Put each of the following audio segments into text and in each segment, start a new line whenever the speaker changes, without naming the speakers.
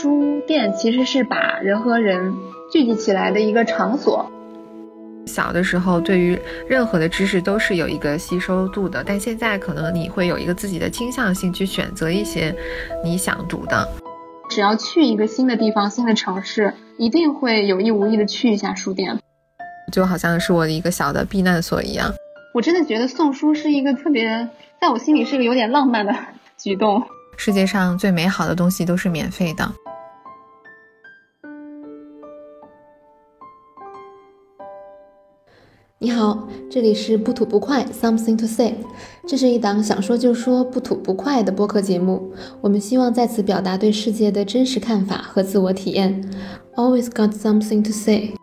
书店其实是把人和人聚集起来的一个场所。
小的时候，对于任何的知识都是有一个吸收度的，但现在可能你会有一个自己的倾向性去选择一些你想读的。
只要去一个新的地方、新的城市，一定会有意无意的去一下书店，
就好像是我的一个小的避难所一样。
我真的觉得送书是一个特别，在我心里是一个有点浪漫的举动。
世界上最美好的东西都是免费的。
你好，这里是不吐不快，Something to say。这是一档想说就说、不吐不快的播客节目。我们希望在此表达对世界的真实看法和自我体验。Always got something to say。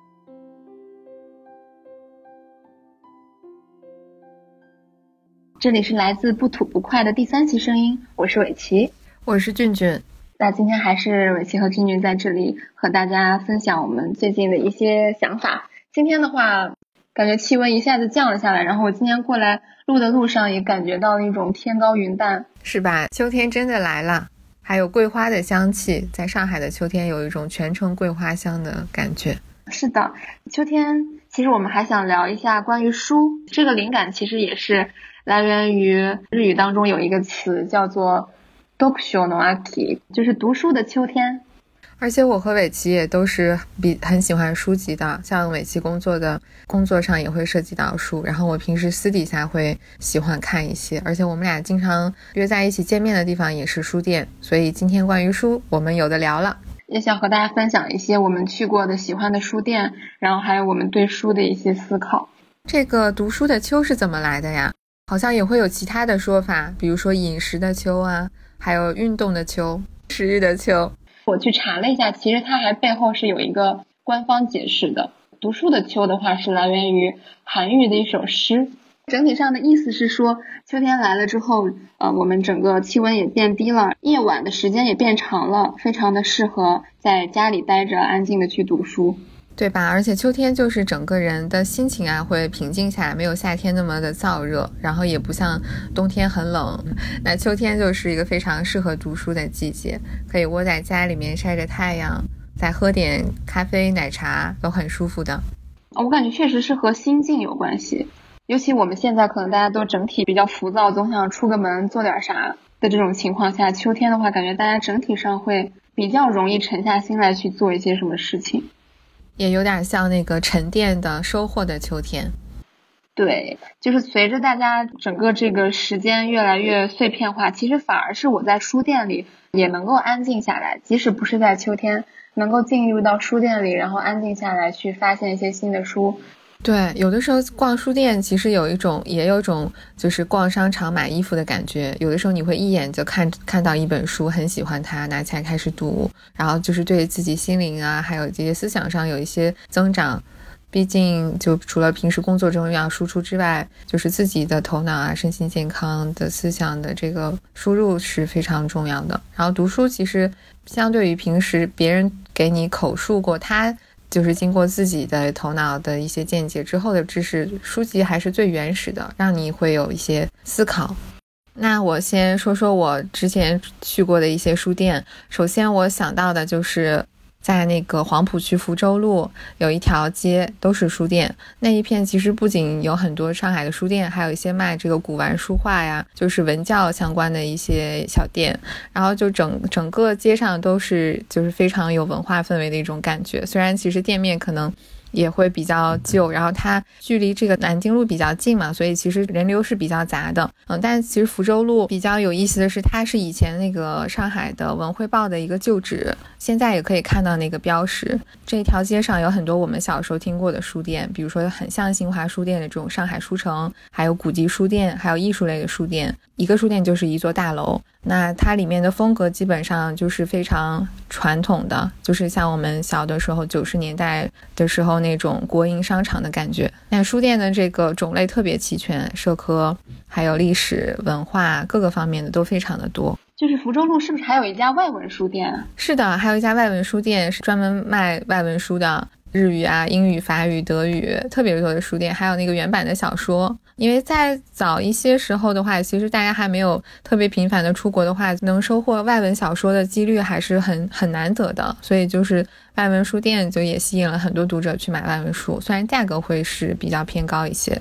这里是来自不吐不快的第三期声音，我是伟奇，
我是俊俊。
那今天还是伟奇和俊俊在这里和大家分享我们最近的一些想法。今天的话。感觉气温一下子降了下来，然后我今天过来录的路上也感觉到那种天高云淡，
是吧？秋天真的来了，还有桂花的香气，在上海的秋天有一种全城桂花香的感觉。
是的，秋天其实我们还想聊一下关于书，这个灵感其实也是来源于日语当中有一个词叫做 “dokusho no aki”，就是读书的秋天。
而且我和伟奇也都是比很喜欢书籍的，像伟奇工作的工作上也会涉及到书，然后我平时私底下会喜欢看一些，而且我们俩经常约在一起见面的地方也是书店，所以今天关于书我们有的聊了，
也想和大家分享一些我们去过的喜欢的书店，然后还有我们对书的一些思考。
这个读书的秋是怎么来的呀？好像也会有其他的说法，比如说饮食的秋啊，还有运动的秋，食欲的秋。
我去查了一下，其实它还背后是有一个官方解释的。读书的秋的话是来源于韩愈的一首诗，整体上的意思是说，秋天来了之后，呃，我们整个气温也变低了，夜晚的时间也变长了，非常的适合在家里待着，安静的去读书。
对吧？而且秋天就是整个人的心情啊会平静下来，没有夏天那么的燥热，然后也不像冬天很冷。那秋天就是一个非常适合读书的季节，可以窝在家里面晒着太阳，再喝点咖啡、奶茶，都很舒服的。
我感觉确实是和心境有关系，尤其我们现在可能大家都整体比较浮躁，总想出个门做点啥的这种情况下，秋天的话，感觉大家整体上会比较容易沉下心来去做一些什么事情。
也有点像那个沉淀的收获的秋天，
对，就是随着大家整个这个时间越来越碎片化，其实反而是我在书店里也能够安静下来，即使不是在秋天，能够进入到书店里，然后安静下来去发现一些新的书。
对，有的时候逛书店其实有一种，也有种就是逛商场买衣服的感觉。有的时候你会一眼就看看到一本书，很喜欢它，拿起来开始读，然后就是对自己心灵啊，还有这些思想上有一些增长。毕竟，就除了平时工作中要输出之外，就是自己的头脑啊、身心健康的思想的这个输入是非常重要的。然后读书其实相对于平时别人给你口述过他。就是经过自己的头脑的一些见解之后的知识，书籍还是最原始的，让你会有一些思考。那我先说说我之前去过的一些书店，首先我想到的就是。在那个黄浦区福州路有一条街，都是书店。那一片其实不仅有很多上海的书店，还有一些卖这个古玩书画呀，就是文教相关的一些小店。然后就整整个街上都是就是非常有文化氛围的一种感觉。虽然其实店面可能。也会比较旧，然后它距离这个南京路比较近嘛，所以其实人流是比较杂的。嗯，但其实福州路比较有意思的是，它是以前那个上海的《文汇报》的一个旧址，现在也可以看到那个标识。这条街上有很多我们小时候听过的书店，比如说很像新华书店的这种上海书城，还有古籍书店，还有艺术类的书店。一个书店就是一座大楼。那它里面的风格基本上就是非常传统的，就是像我们小的时候九十年代的时候那种国营商场的感觉。那书店的这个种类特别齐全，社科还有历史文化各个方面的都非常的多。
就是福州路是不是还有一家外文书店？
是的，还有一家外文书店是专门卖外文书的。日语啊、英语、法语、德语特别多的书店，还有那个原版的小说。因为在早一些时候的话，其实大家还没有特别频繁的出国的话，能收获外文小说的几率还是很很难得的。所以就是外文书店就也吸引了很多读者去买外文书，虽然价格会是比较偏高一些。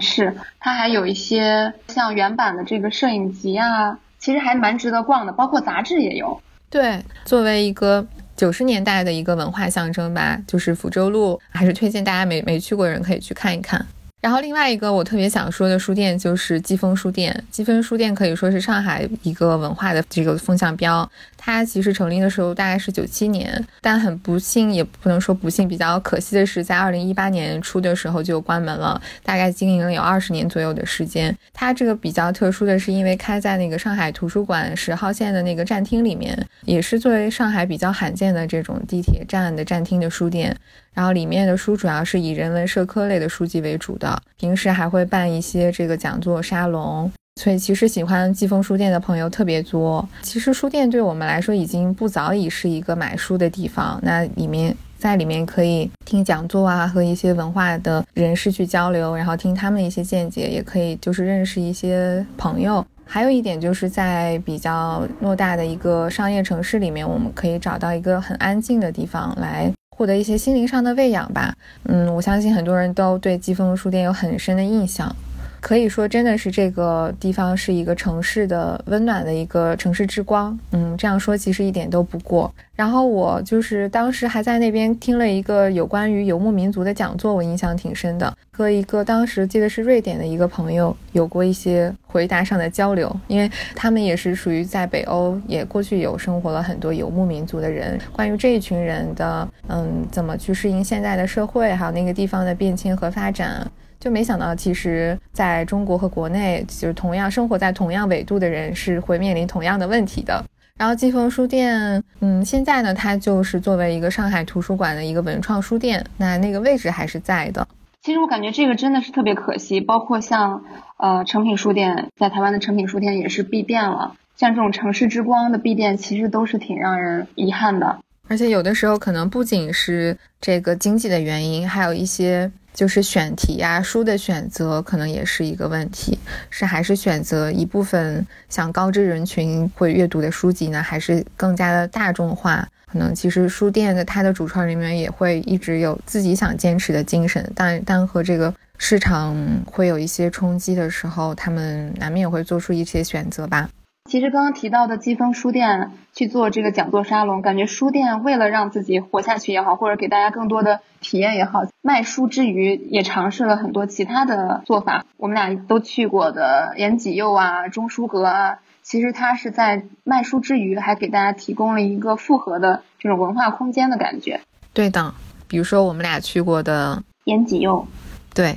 是，它还有一些像原版的这个摄影集啊，其实还蛮值得逛的，包括杂志也有。
对，作为一个九十年代的一个文化象征吧，就是福州路，还是推荐大家没没去过的人可以去看一看。然后另外一个我特别想说的书店就是季风书店。季风书店可以说是上海一个文化的这个风向标。它其实成立的时候大概是九七年，但很不幸，也不能说不幸，比较可惜的是，在二零一八年初的时候就关门了，大概经营了有二十年左右的时间。它这个比较特殊的是，因为开在那个上海图书馆十号线的那个站厅里面，也是作为上海比较罕见的这种地铁站的站厅的书店。然后里面的书主要是以人文社科类的书籍为主的，平时还会办一些这个讲座沙龙，所以其实喜欢季风书店的朋友特别多。其实书店对我们来说已经不早已是一个买书的地方，那里面在里面可以听讲座啊，和一些文化的人士去交流，然后听他们的一些见解，也可以就是认识一些朋友。还有一点就是在比较偌大的一个商业城市里面，我们可以找到一个很安静的地方来。获得一些心灵上的喂养吧，嗯，我相信很多人都对季风书店有很深的印象。可以说，真的是这个地方是一个城市的温暖的一个城市之光。嗯，这样说其实一点都不过。然后我就是当时还在那边听了一个有关于游牧民族的讲座，我印象挺深的。和一个当时记得是瑞典的一个朋友有过一些回答上的交流，因为他们也是属于在北欧，也过去有生活了很多游牧民族的人。关于这一群人的，嗯，怎么去适应现在的社会，还有那个地方的变迁和发展。就没想到，其实在中国和国内，就是同样生活在同样纬度的人是会面临同样的问题的。然后季风书店，嗯，现在呢，它就是作为一个上海图书馆的一个文创书店，那那个位置还是在的。
其实我感觉这个真的是特别可惜，包括像呃诚品书店，在台湾的诚品书店也是闭店了。像这种城市之光的闭店，其实都是挺让人遗憾的。
而且有的时候可能不仅是这个经济的原因，还有一些。就是选题呀，书的选择可能也是一个问题，是还是选择一部分像高知人群会阅读的书籍呢，还是更加的大众化？可能其实书店的它的主创人员也会一直有自己想坚持的精神，但但和这个市场会有一些冲击的时候，他们难免会做出一些选择吧。
其实刚刚提到的季风书店去做这个讲座沙龙，感觉书店为了让自己活下去也好，或者给大家更多的体验也好，卖书之余也尝试了很多其他的做法。我们俩都去过的延吉佑啊、中书阁啊，其实它是在卖书之余，还给大家提供了一个复合的这种文化空间的感觉。
对的，比如说我们俩去过的
延吉佑，
对。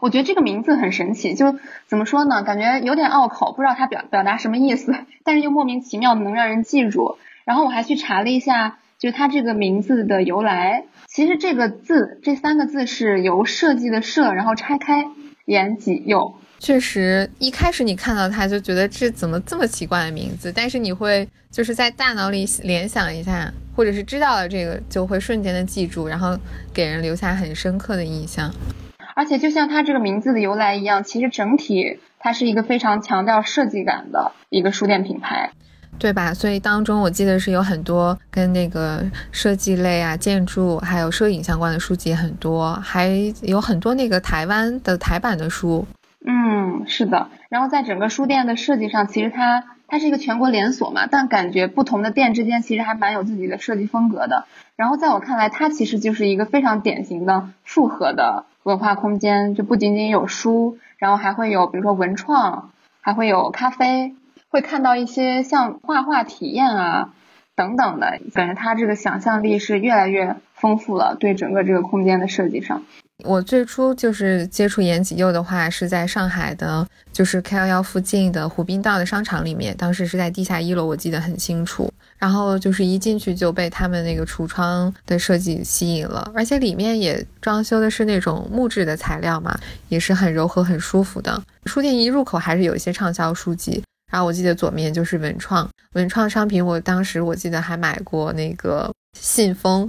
我觉得这个名字很神奇，就怎么说呢？感觉有点拗口，不知道它表表达什么意思，但是又莫名其妙的能让人记住。然后我还去查了一下，就它这个名字的由来。其实这个字，这三个字是由设计的设，然后拆开，言己右。
确实，一开始你看到它就觉得这怎么这么奇怪的名字，但是你会就是在大脑里联想一下，或者是知道了这个，就会瞬间的记住，然后给人留下很深刻的印象。
而且就像它这个名字的由来一样，其实整体它是一个非常强调设计感的一个书店品牌，
对吧？所以当中我记得是有很多跟那个设计类啊、建筑还有摄影相关的书籍很多，还有很多那个台湾的台版的书。
嗯，是的。然后在整个书店的设计上，其实它它是一个全国连锁嘛，但感觉不同的店之间其实还蛮有自己的设计风格的。然后在我看来，它其实就是一个非常典型的复合的。文化空间就不仅仅有书，然后还会有比如说文创，还会有咖啡，会看到一些像画画体验啊等等的，感觉他这个想象力是越来越丰富了。对整个这个空间的设计上，
我最初就是接触延吉佑的话，是在上海的，就是 K 幺幺附近的湖滨道的商场里面，当时是在地下一楼，我记得很清楚。然后就是一进去就被他们那个橱窗的设计吸引了，而且里面也装修的是那种木质的材料嘛，也是很柔和、很舒服的。书店一入口还是有一些畅销书籍，然后我记得左面就是文创，文创商品。我当时我记得还买过那个信封，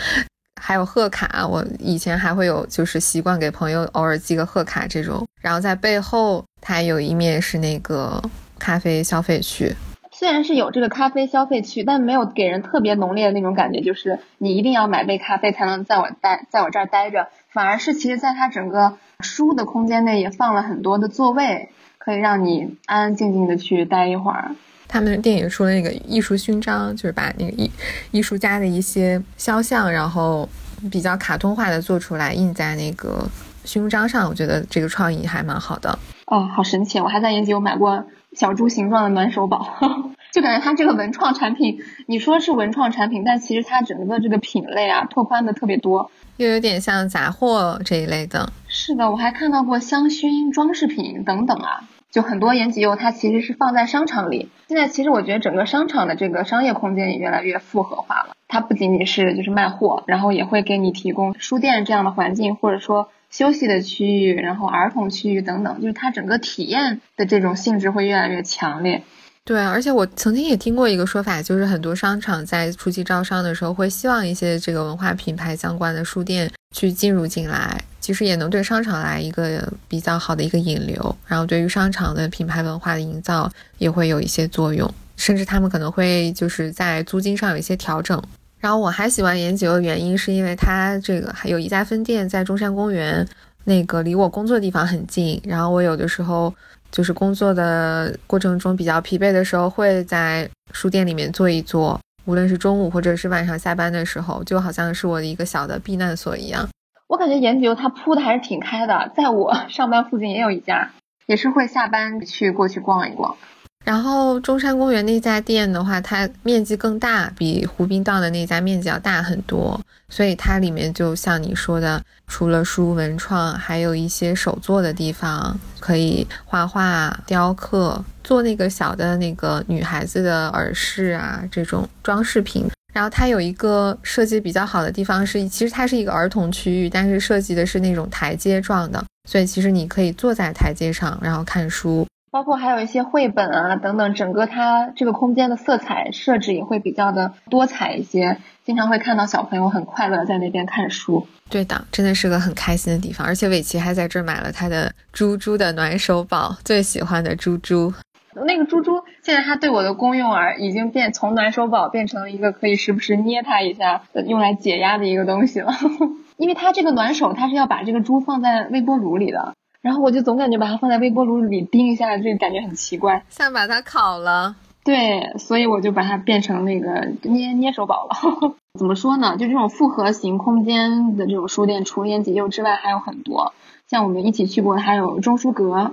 还有贺卡，我以前还会有就是习惯给朋友偶尔寄个贺卡这种。然后在背后，它有一面是那个咖啡消费区。
虽然是有这个咖啡消费区，但没有给人特别浓烈的那种感觉，就是你一定要买杯咖啡才能在我待在我这儿待着。反而是其实在它整个书的空间内也放了很多的座位，可以让你安安静静的去待一会儿。
他们电影出了那个艺术勋章，就是把那个艺艺术家的一些肖像，然后比较卡通化的做出来，印在那个勋章上。我觉得这个创意还蛮好的。
哦，好神奇！我还在延吉有买过小猪形状的暖手宝，就感觉它这个文创产品，你说是文创产品，但其实它整个这个品类啊，拓宽的特别多，
又有点像杂货这一类的。
是的，我还看到过香薰、装饰品等等啊。就很多延吉柚，它其实是放在商场里。现在其实我觉得整个商场的这个商业空间也越来越复合化了。它不仅仅是就是卖货，然后也会给你提供书店这样的环境，或者说休息的区域，然后儿童区域等等。就是它整个体验的这种性质会越来越强烈。
对，而且我曾经也听过一个说法，就是很多商场在初期招商的时候，会希望一些这个文化品牌相关的书店去进入进来。其实也能对商场来一个比较好的一个引流，然后对于商场的品牌文化的营造也会有一些作用，甚至他们可能会就是在租金上有一些调整。然后我还喜欢延吉的原因是因为它这个还有一家分店在中山公园，那个离我工作的地方很近。然后我有的时候就是工作的过程中比较疲惫的时候，会在书店里面坐一坐，无论是中午或者是晚上下班的时候，就好像是我的一个小的避难所一样。
我感觉延吉它铺的还是挺开的，在我上班附近也有一家，也是会下班去过去逛一逛。
然后中山公园那家店的话，它面积更大，比湖滨道的那家面积要大很多，所以它里面就像你说的，除了书文创，还有一些手作的地方，可以画画、雕刻，做那个小的那个女孩子的耳饰啊，这种装饰品。然后它有一个设计比较好的地方是，其实它是一个儿童区域，但是设计的是那种台阶状的，所以其实你可以坐在台阶上，然后看书，
包括还有一些绘本啊等等，整个它这个空间的色彩设置也会比较的多彩一些，经常会看到小朋友很快乐在那边看书。
对的，真的是个很开心的地方，而且伟奇还在这儿买了他的猪猪的暖手宝，最喜欢的猪猪。
那个猪猪现在它对我的功用啊，已经变从暖手宝变成了一个可以时不时捏它一下，用来解压的一个东西了。因为它这个暖手，它是要把这个猪放在微波炉里的，然后我就总感觉把它放在微波炉里叮一下，这个感觉很奇怪，
像把它烤了。
对，所以我就把它变成那个捏捏手宝了。怎么说呢？就这种复合型空间的这种书店，除了延吉柚之外还有很多，像我们一起去过的还有钟书阁。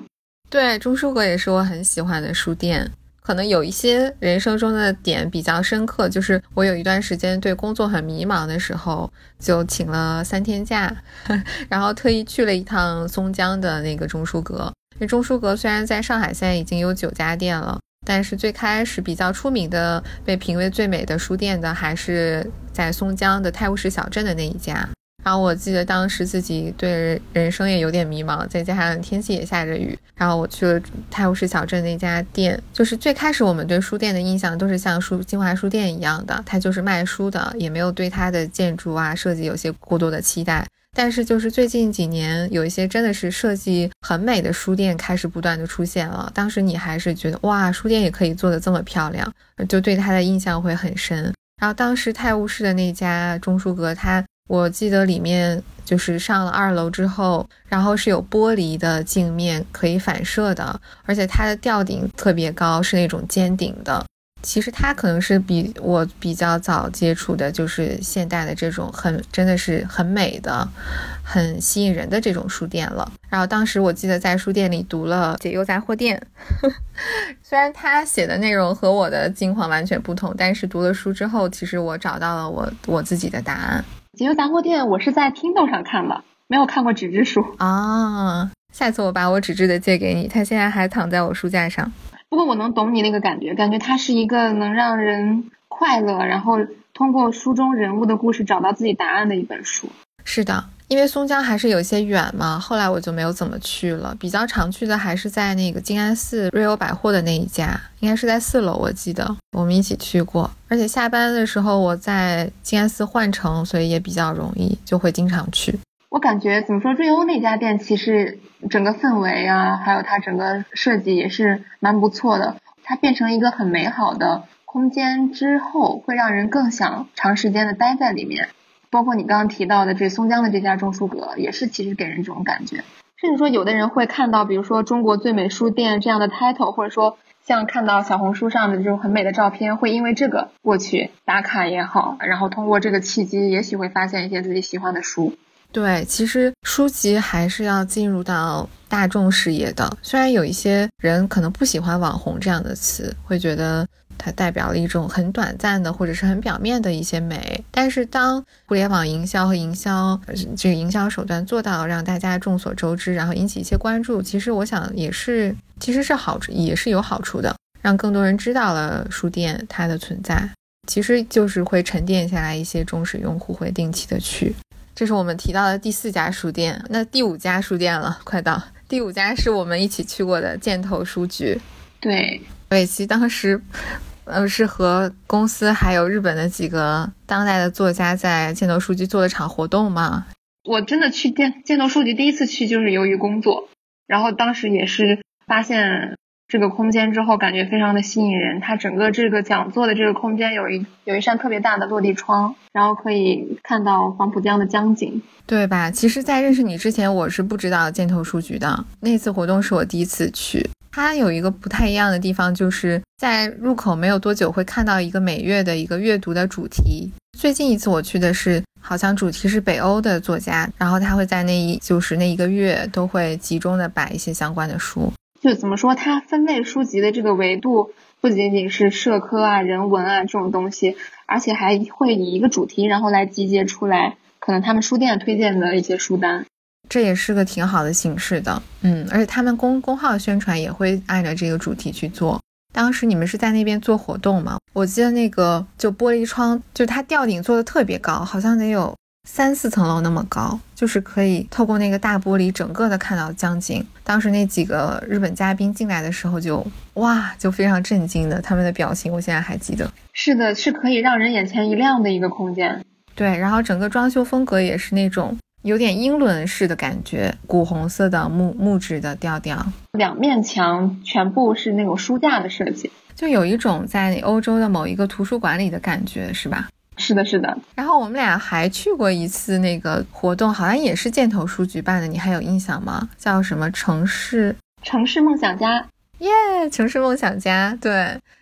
对，钟书阁也是我很喜欢的书店。可能有一些人生中的点比较深刻，就是我有一段时间对工作很迷茫的时候，就请了三天假，然后特意去了一趟松江的那个中书阁。那中书阁虽然在上海现在已经有九家店了，但是最开始比较出名的、被评为最美的书店的，还是在松江的泰晤士小镇的那一家。然后我记得当时自己对人生也有点迷茫，再加上天气也下着雨，然后我去了泰晤士小镇那家店。就是最开始我们对书店的印象都是像书新华书店一样的，它就是卖书的，也没有对它的建筑啊设计有些过多的期待。但是就是最近几年，有一些真的是设计很美的书店开始不断的出现了。当时你还是觉得哇，书店也可以做的这么漂亮，就对它的印象会很深。然后当时泰晤士的那家中书阁，它。我记得里面就是上了二楼之后，然后是有玻璃的镜面可以反射的，而且它的吊顶特别高，是那种尖顶的。其实它可能是比我比较早接触的，就是现代的这种很真的是很美的、很吸引人的这种书店了。然后当时我记得在书店里读了《解忧杂货店》，虽然他写的内容和我的境况完全不同，但是读了书之后，其实我找到了我我自己的答案。
解忧杂货店，我是在 Kindle 上看的，没有看过纸质书
啊。下次我把我纸质的借给你，它现在还躺在我书架上。
不过我能懂你那个感觉，感觉它是一个能让人快乐，然后通过书中人物的故事找到自己答案的一本书。
是的，因为松江还是有些远嘛，后来我就没有怎么去了。比较常去的还是在那个静安寺瑞欧百货的那一家，应该是在四楼，我记得我们一起去过。而且下班的时候我在静安寺换乘，所以也比较容易，就会经常去。
我感觉怎么说，瑞欧那家店其实整个氛围啊，还有它整个设计也是蛮不错的。它变成一个很美好的空间之后，会让人更想长时间的待在里面。包括你刚刚提到的这松江的这家钟书阁，也是其实给人这种感觉。甚至说，有的人会看到，比如说“中国最美书店”这样的 title，或者说像看到小红书上的这种很美的照片，会因为这个过去打卡也好，然后通过这个契机，也许会发现一些自己喜欢的书。
对，其实书籍还是要进入到大众视野的。虽然有一些人可能不喜欢“网红”这样的词，会觉得。它代表了一种很短暂的或者是很表面的一些美，但是当互联网营销和营销这个营销手段做到让大家众所周知，然后引起一些关注，其实我想也是其实是好处，也是有好处的，让更多人知道了书店它的存在，其实就是会沉淀下来一些忠实用户会定期的去。这是我们提到的第四家书店，那第五家书店了，快到第五家是我们一起去过的箭头书局。
对，
尾期当时。呃，是和公司还有日本的几个当代的作家在箭头书局做了场活动嘛？
我真的去箭箭头书局第一次去就是由于工作，然后当时也是发现这个空间之后，感觉非常的吸引人。它整个这个讲座的这个空间有一有一扇特别大的落地窗，然后可以看到黄浦江的江景，
对吧？其实，在认识你之前，我是不知道箭头书局的。那次活动是我第一次去。它有一个不太一样的地方，就是在入口没有多久会看到一个每月的一个阅读的主题。最近一次我去的是，好像主题是北欧的作家，然后他会在那一就是那一个月都会集中的摆一些相关的书。
就怎么说，它分类书籍的这个维度不仅仅是社科啊、人文啊这种东西，而且还会以一个主题，然后来集结出来可能他们书店推荐的一些书单。
这也是个挺好的形式的，嗯，而且他们公公号宣传也会按照这个主题去做。当时你们是在那边做活动吗？我记得那个就玻璃窗，就它吊顶做的特别高，好像得有三四层楼那么高，就是可以透过那个大玻璃整个的看到江景。当时那几个日本嘉宾进来的时候就哇，就非常震惊的，他们的表情我现在还记得。
是的，是可以让人眼前一亮的一个空间。
对，然后整个装修风格也是那种。有点英伦式的感觉，古红色的木木质的调调，
两面墙全部是那种书架的设计，
就有一种在欧洲的某一个图书馆里的感觉，是吧？
是的，是的。
然后我们俩还去过一次那个活动，好像也是箭头书举办的，你还有印象吗？叫什么城市？
城市梦想家。
耶，城市梦想家，对，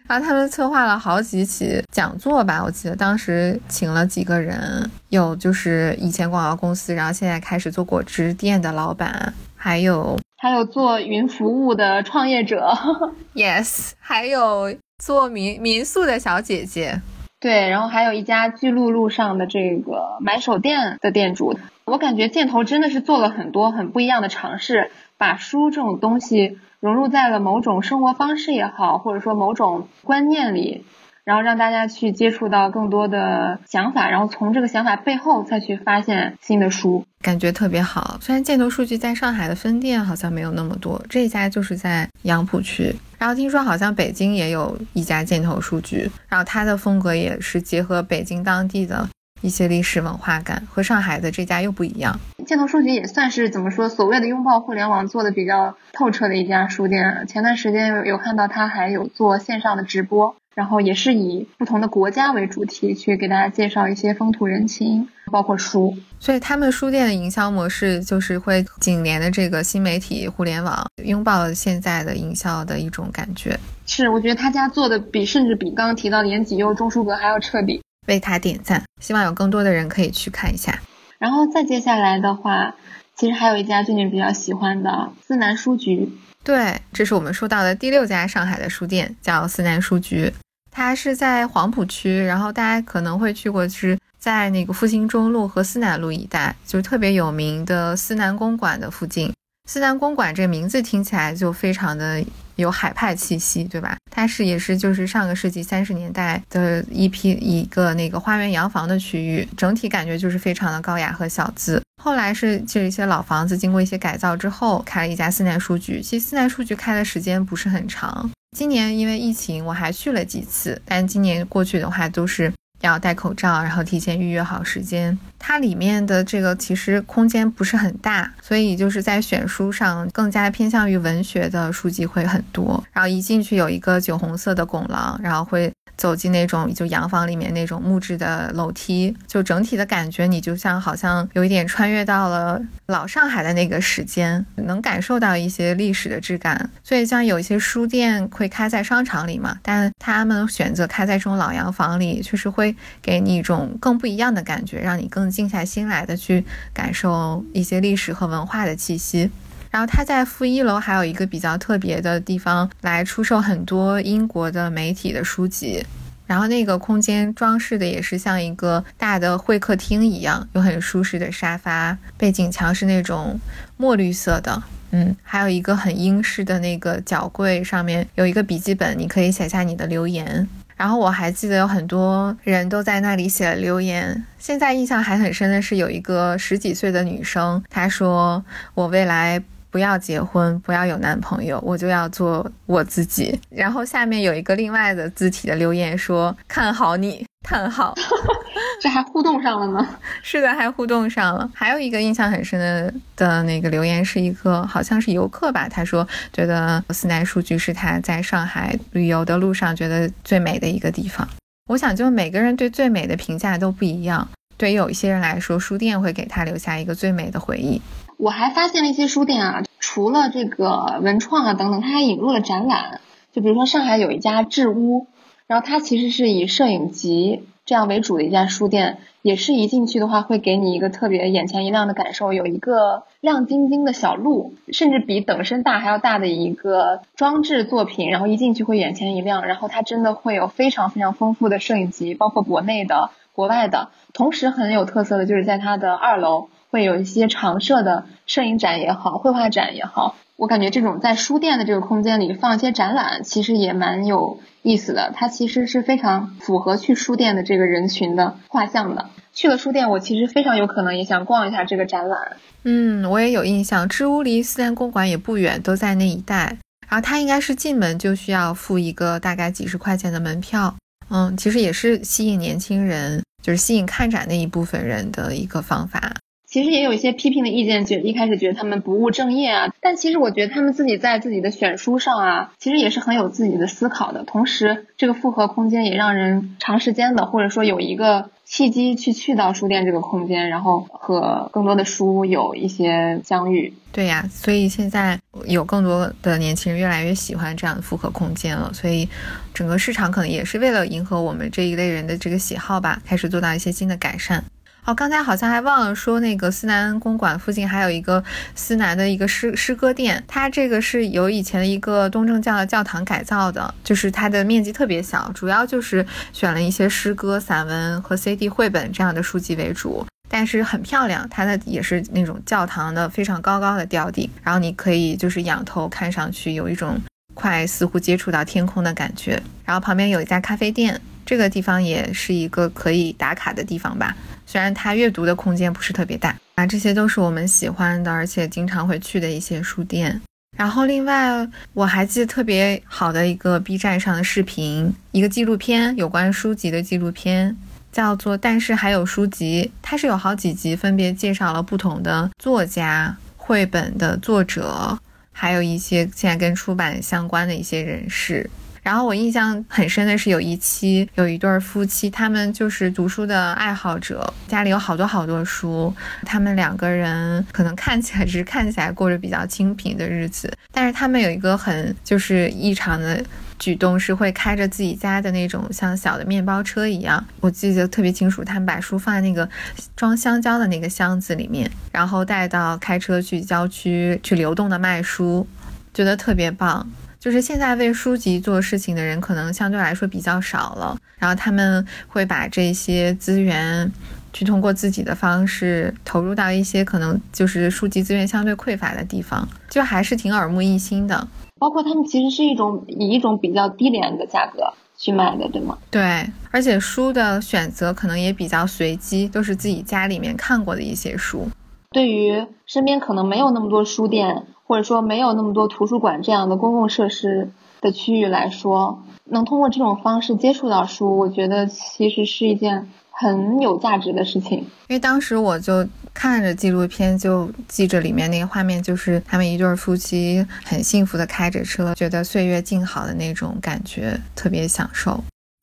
然后他们策划了好几起讲座吧，我记得当时请了几个人，有就是以前广告公司，然后现在开始做果汁店的老板，还有
还有做云服务的创业者，
Yes，还有做民民宿的小姐姐，
对，然后还有一家巨鹿路上的这个买手店的店主，我感觉箭头真的是做了很多很不一样的尝试，把书这种东西。融入在了某种生活方式也好，或者说某种观念里，然后让大家去接触到更多的想法，然后从这个想法背后再去发现新的书，
感觉特别好。虽然箭头数据在上海的分店好像没有那么多，这家就是在杨浦区，然后听说好像北京也有一家箭头数据，然后它的风格也是结合北京当地的。一些历史文化感和上海的这家又不一样。
箭头书局也算是怎么说，所谓的拥抱互联网做的比较透彻的一家书店。前段时间有有看到他还有做线上的直播，然后也是以不同的国家为主题去给大家介绍一些风土人情，包括书。
所以他们书店的营销模式就是会紧连的这个新媒体互联网，拥抱现在的营销的一种感觉。
是，我觉得他家做的比甚至比刚刚提到的延吉优钟书阁还要彻底。
为他点赞，希望有更多的人可以去看一下。
然后再接下来的话，其实还有一家最近比较喜欢的思南书局。
对，这是我们说到的第六家上海的书店，叫思南书局。它是在黄浦区，然后大家可能会去过，是在那个复兴中路和思南路一带，就是特别有名的思南公馆的附近。思南公馆这名字听起来就非常的有海派气息，对吧？它是也是就是上个世纪三十年代的一批一个那个花园洋房的区域，整体感觉就是非常的高雅和小资。后来是这一些老房子经过一些改造之后，开了一家思南书局。其实思南书局开的时间不是很长。今年因为疫情，我还去了几次，但今年过去的话都是。要戴口罩，然后提前预约好时间。它里面的这个其实空间不是很大，所以就是在选书上更加偏向于文学的书籍会很多。然后一进去有一个酒红色的拱廊，然后会。走进那种就洋房里面那种木质的楼梯，就整体的感觉，你就像好像有一点穿越到了老上海的那个时间，能感受到一些历史的质感。所以像有一些书店会开在商场里嘛，但他们选择开在这种老洋房里，确实会给你一种更不一样的感觉，让你更静下心来的去感受一些历史和文化的气息。然后它在负一楼还有一个比较特别的地方，来出售很多英国的媒体的书籍。然后那个空间装饰的也是像一个大的会客厅一样，有很舒适的沙发，背景墙是那种墨绿色的，嗯，还有一个很英式的那个角柜，上面有一个笔记本，你可以写下你的留言。然后我还记得有很多人都在那里写了留言。现在印象还很深的是有一个十几岁的女生，她说：“我未来。”不要结婚，不要有男朋友，我就要做我自己。然后下面有一个另外的字体的留言说：“看好你，叹号。”
这还互动上了呢？
是的，还互动上了。还有一个印象很深的的那个留言是一个好像是游客吧，他说觉得思南数据是他在上海旅游的路上觉得最美的一个地方。我想，就每个人对最美的评价都不一样。对于有一些人来说，书店会给他留下一个最美的回忆。
我还发现了一些书店啊，除了这个文创啊等等，它还引入了展览。就比如说上海有一家智屋，然后它其实是以摄影集这样为主的一家书店，也是一进去的话会给你一个特别眼前一亮的感受，有一个亮晶晶的小鹿，甚至比等身大还要大的一个装置作品，然后一进去会眼前一亮，然后它真的会有非常非常丰富的摄影集，包括国内的、国外的，同时很有特色的就是在它的二楼。会有一些常设的摄影展也好，绘画展也好，我感觉这种在书店的这个空间里放一些展览，其实也蛮有意思的。它其实是非常符合去书店的这个人群的画像的。去了书店，我其实非常有可能也想逛一下这个展览。
嗯，我也有印象，知屋离思南公馆也不远，都在那一带。然后它应该是进门就需要付一个大概几十块钱的门票。嗯，其实也是吸引年轻人，就是吸引看展那一部分人的一个方法。
其实也有一些批评的意见，觉一开始觉得他们不务正业啊，但其实我觉得他们自己在自己的选书上啊，其实也是很有自己的思考的。同时，这个复合空间也让人长时间的，或者说有一个契机去去到书店这个空间，然后和更多的书有一些相遇。
对呀，所以现在有更多的年轻人越来越喜欢这样的复合空间了。所以，整个市场可能也是为了迎合我们这一类人的这个喜好吧，开始做到一些新的改善。哦，刚才好像还忘了说，那个思南公馆附近还有一个思南的一个诗诗歌店，它这个是由以前的一个东正教的教堂改造的，就是它的面积特别小，主要就是选了一些诗歌、散文和 CD 绘本这样的书籍为主，但是很漂亮，它的也是那种教堂的非常高高的吊顶，然后你可以就是仰头看上去，有一种快似乎接触到天空的感觉，然后旁边有一家咖啡店。这个地方也是一个可以打卡的地方吧，虽然它阅读的空间不是特别大啊，这些都是我们喜欢的，而且经常会去的一些书店。然后另外我还记得特别好的一个 B 站上的视频，一个纪录片，有关书籍的纪录片，叫做《但是还有书籍》，它是有好几集，分别介绍了不同的作家、绘本的作者，还有一些现在跟出版相关的一些人士。然后我印象很深的是有一期有一对夫妻，他们就是读书的爱好者，家里有好多好多书。他们两个人可能看起来只是看起来过着比较清贫的日子，但是他们有一个很就是异常的举动，是会开着自己家的那种像小的面包车一样。我记得特别清楚，他们把书放在那个装香蕉的那个箱子里面，然后带到开车去郊区去流动的卖书，觉得特别棒。就是现在为书籍做事情的人可能相对来说比较少了，然后他们会把这些资源去通过自己的方式投入到一些可能就是书籍资源相对匮乏的地方，就还是挺耳目一新的。
包括他们其实是一种以一种比较低廉的价格去卖的，对吗？
对，而且书的选择可能也比较随机，都是自己家里面看过的一些书。
对于身边可能没有那么多书店，或者说没有那么多图书馆这样的公共设施的区域来说，能通过这种方式接触到书，我觉得其实是一件很有价值的事情。因
为当时我就看着纪录片，就记着里面那个画面，就是他们一对夫妻很幸福的开着车，觉得岁月静好的那种感觉，特别享受。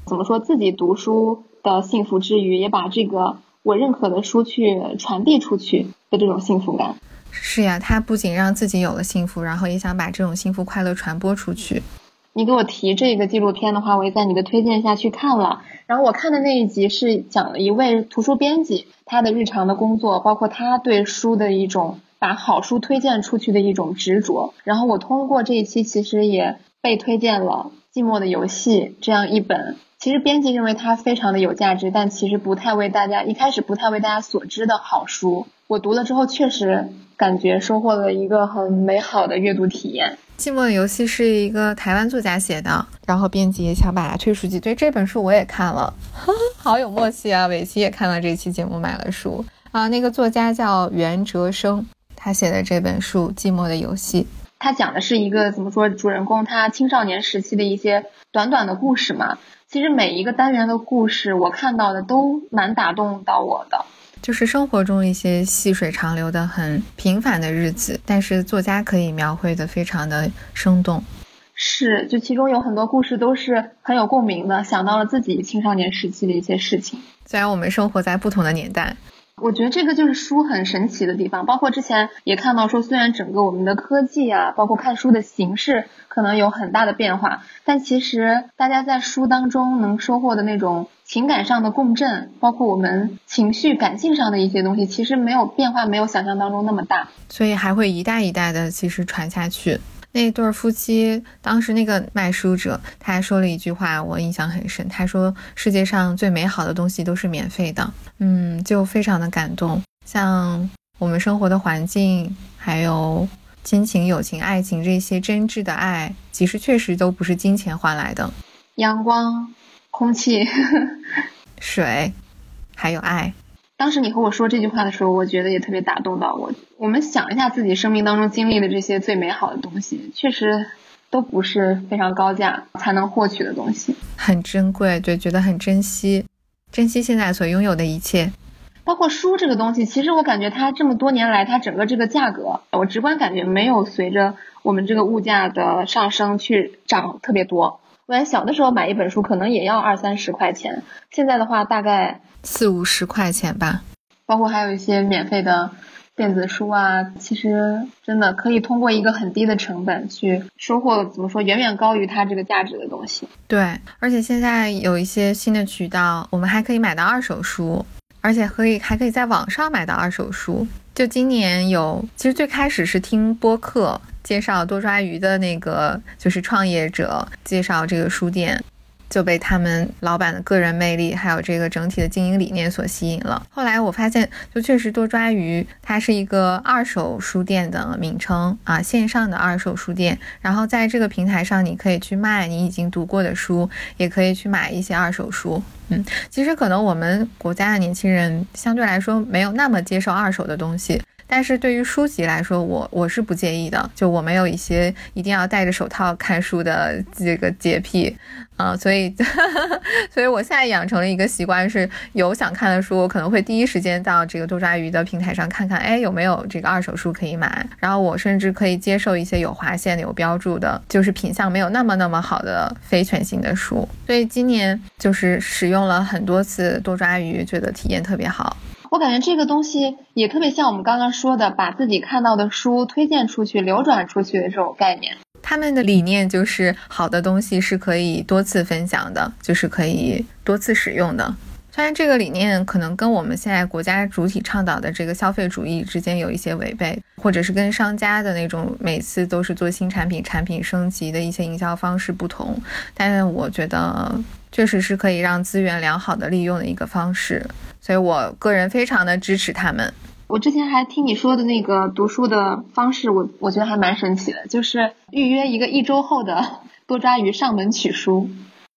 怎么说自己读书的幸福之余，也把这个。我认可的书去传递出去的这种幸福感，
是呀，他不仅让自己有了幸福，然后也想把这种幸福快乐传播出去。
你给我提这个纪录片的话，我也在你的推荐下去看了。然后我看的那一集是讲了一位图书编辑他的日常的工作，包括他对书的一种把好书推荐出去的一种执着。然后我通过这一期，其实也被推荐了《寂寞的游戏》这样一本。其实编辑认为它非常的有价值，但其实不太为大家一开始不太为大家所知的好书。我读了之后，确实感觉收获了一个很美好的阅读体验。
寂寞的游戏是一个台湾作家写的，然后编辑也想把它推出去。对这本书我也看了，好有默契啊！伟奇也看了这期节目，买了书啊。那个作家叫袁哲生，他写的这本书《寂寞的游戏》，
他讲的是一个怎么说，主人公他青少年时期的一些短短的故事嘛。其实每一个单元的故事，我看到的都蛮打动到我的，
就是生活中一些细水长流的很平凡的日子，但是作家可以描绘的非常的生动。
是，就其中有很多故事都是很有共鸣的，想到了自己青少年时期的一些事情。
虽然我们生活在不同的年代。
我觉得这个就是书很神奇的地方，包括之前也看到说，虽然整个我们的科技啊，包括看书的形式可能有很大的变化，但其实大家在书当中能收获的那种情感上的共振，包括我们情绪感性上的一些东西，其实没有变化，没有想象当中那么大，
所以还会一代一代的其实传下去。那对夫妻当时那个卖书者，他还说了一句话，我印象很深。他说：“世界上最美好的东西都是免费的。”嗯，就非常的感动。像我们生活的环境，还有亲情、友情、爱情这些真挚的爱，其实确实都不是金钱换来的。
阳光、空气、
水，还有爱。
当时你和我说这句话的时候，我觉得也特别打动到我。我们想一下自己生命当中经历的这些最美好的东西，确实都不是非常高价才能获取的东西，
很珍贵，对，觉得很珍惜，珍惜现在所拥有的一切。
包括书这个东西，其实我感觉它这么多年来，它整个这个价格，我直观感觉没有随着我们这个物价的上升去涨特别多。我在小的时候买一本书可能也要二三十块钱，现在的话大概。
四五十块钱吧，
包括还有一些免费的电子书啊，其实真的可以通过一个很低的成本去收获，怎么说，远远高于它这个价值的东西。
对，而且现在有一些新的渠道，我们还可以买到二手书，而且可以还可以在网上买到二手书。就今年有，其实最开始是听播客介绍多抓鱼的那个，就是创业者介绍这个书店。就被他们老板的个人魅力，还有这个整体的经营理念所吸引了。后来我发现，就确实多抓鱼，它是一个二手书店的名称啊，线上的二手书店。然后在这个平台上，你可以去卖你已经读过的书，也可以去买一些二手书。嗯，其实可能我们国家的年轻人相对来说没有那么接受二手的东西。但是对于书籍来说，我我是不介意的。就我没有一些一定要戴着手套看书的这个洁癖，啊，所以，所以我现在养成了一个习惯，是有想看的书，我可能会第一时间到这个多抓鱼的平台上看看，哎，有没有这个二手书可以买。然后我甚至可以接受一些有划线的、有标注的，就是品相没有那么那么好的非全新的书。所以今年就是使用了很多次多抓鱼，觉得体验特别好。
我感觉这个东西也特别像我们刚刚说的，把自己看到的书推荐出去、流转出去的这种概念。
他们的理念就是好的东西是可以多次分享的，就是可以多次使用的。虽然这个理念可能跟我们现在国家主体倡导的这个消费主义之间有一些违背，或者是跟商家的那种每次都是做新产品、产品升级的一些营销方式不同，但是我觉得确实是可以让资源良好的利用的一个方式。所以我个人非常的支持他们。
我之前还听你说的那个读书的方式，我我觉得还蛮神奇的，就是预约一个一周后的多抓鱼上门取书，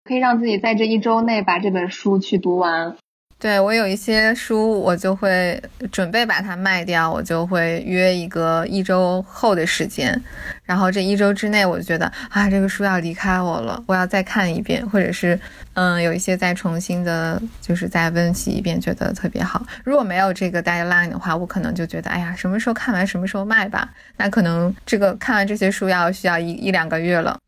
可以让自己在这一周内把这本书去读完。
对我有一些书，我就会准备把它卖掉，我就会约一个一周后的时间，然后这一周之内，我就觉得啊，这个书要离开我了，我要再看一遍，或者是嗯，有一些再重新的，就是再温习一遍，觉得特别好。如果没有这个 deadline 的话，我可能就觉得，哎呀，什么时候看完什么时候卖吧。那可能这个看完这些书要需要一一两个月了。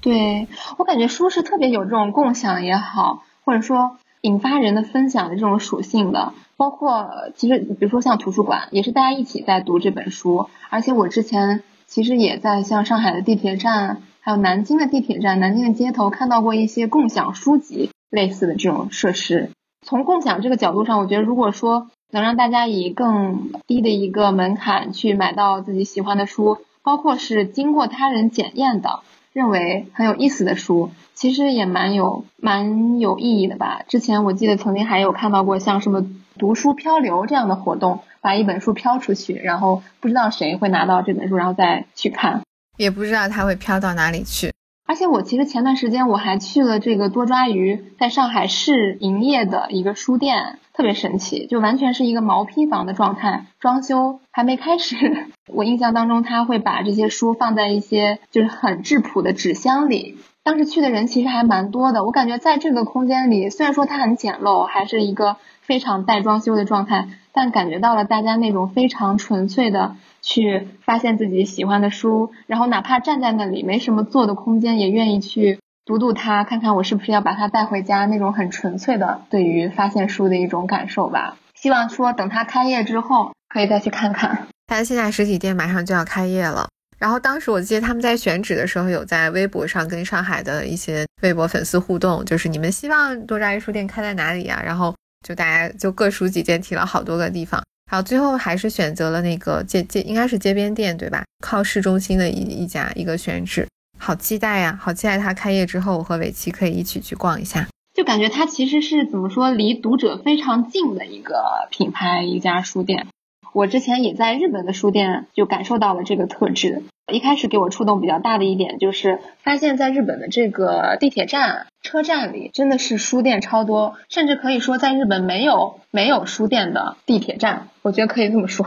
对我感觉书是特别有这种共享也好，或者说。引发人的分享的这种属性的，包括其实比如说像图书馆，也是大家一起在读这本书。而且我之前其实也在像上海的地铁站，还有南京的地铁站、南京的街头看到过一些共享书籍类似的这种设施。从共享这个角度上，我觉得如果说能让大家以更低的一个门槛去买到自己喜欢的书，包括是经过他人检验的。认为很有意思的书，其实也蛮有蛮有意义的吧。之前我记得曾经还有看到过像什么读书漂流这样的活动，把一本书飘出去，然后不知道谁会拿到这本书，然后再去看，
也不知道它会飘到哪里去。
而且我其实前段时间我还去了这个多抓鱼在上海市营业的一个书店，特别神奇，就完全是一个毛坯房的状态，装修还没开始。我印象当中他会把这些书放在一些就是很质朴的纸箱里。当时去的人其实还蛮多的，我感觉在这个空间里，虽然说它很简陋，还是一个非常待装修的状态，但感觉到了大家那种非常纯粹的。去发现自己喜欢的书，然后哪怕站在那里没什么坐的空间，也愿意去读读它，看看我是不是要把它带回家，那种很纯粹的对于发现书的一种感受吧。希望说等它开业之后，可以再去看看。
它现在实体店马上就要开业了，然后当时我记得他们在选址的时候，有在微博上跟上海的一些微博粉丝互动，就是你们希望多抓一书店开在哪里啊？然后就大家就各抒己见，提了好多个地方。好，最后还是选择了那个街街，应该是街边店对吧？靠市中心的一一家一个选址，好期待呀！好期待它开业之后，我和伟奇可以一起去逛一下。
就感觉它其实是怎么说，离读者非常近的一个品牌，一家书店。我之前也在日本的书店就感受到了这个特质。一开始给我触动比较大的一点，就是发现在日本的这个地铁站、车站里，真的是书店超多，甚至可以说在日本没有没有书店的地铁站，我觉得可以这么说，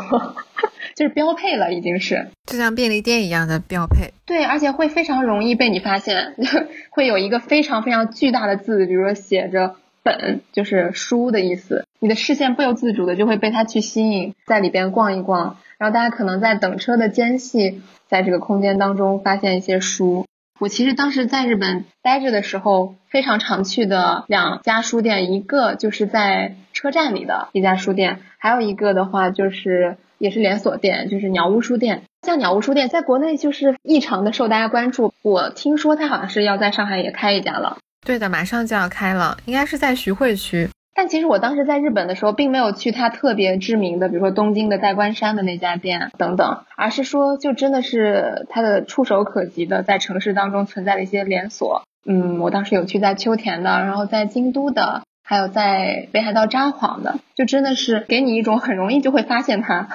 就是标配了，已经是
就像便利店一样的标配。
对，而且会非常容易被你发现，会有一个非常非常巨大的字，比如说写着“本”，就是书的意思，你的视线不由自主的就会被它去吸引，在里边逛一逛。然后大家可能在等车的间隙，在这个空间当中发现一些书。我其实当时在日本待着的时候，非常常去的两家书店，一个就是在车站里的一家书店，还有一个的话就是也是连锁店，就是鸟屋书店。像鸟屋书店在国内就是异常的受大家关注。我听说它好像是要在上海也开一家了。
对的，马上就要开了，应该是在徐汇区。
但其实我当时在日本的时候，并没有去它特别知名的，比如说东京的代官山的那家店等等，而是说就真的是它的触手可及的，在城市当中存在的一些连锁。嗯，我当时有去在秋田的，然后在京都的，还有在北海道札幌的，就真的是给你一种很容易就会发现它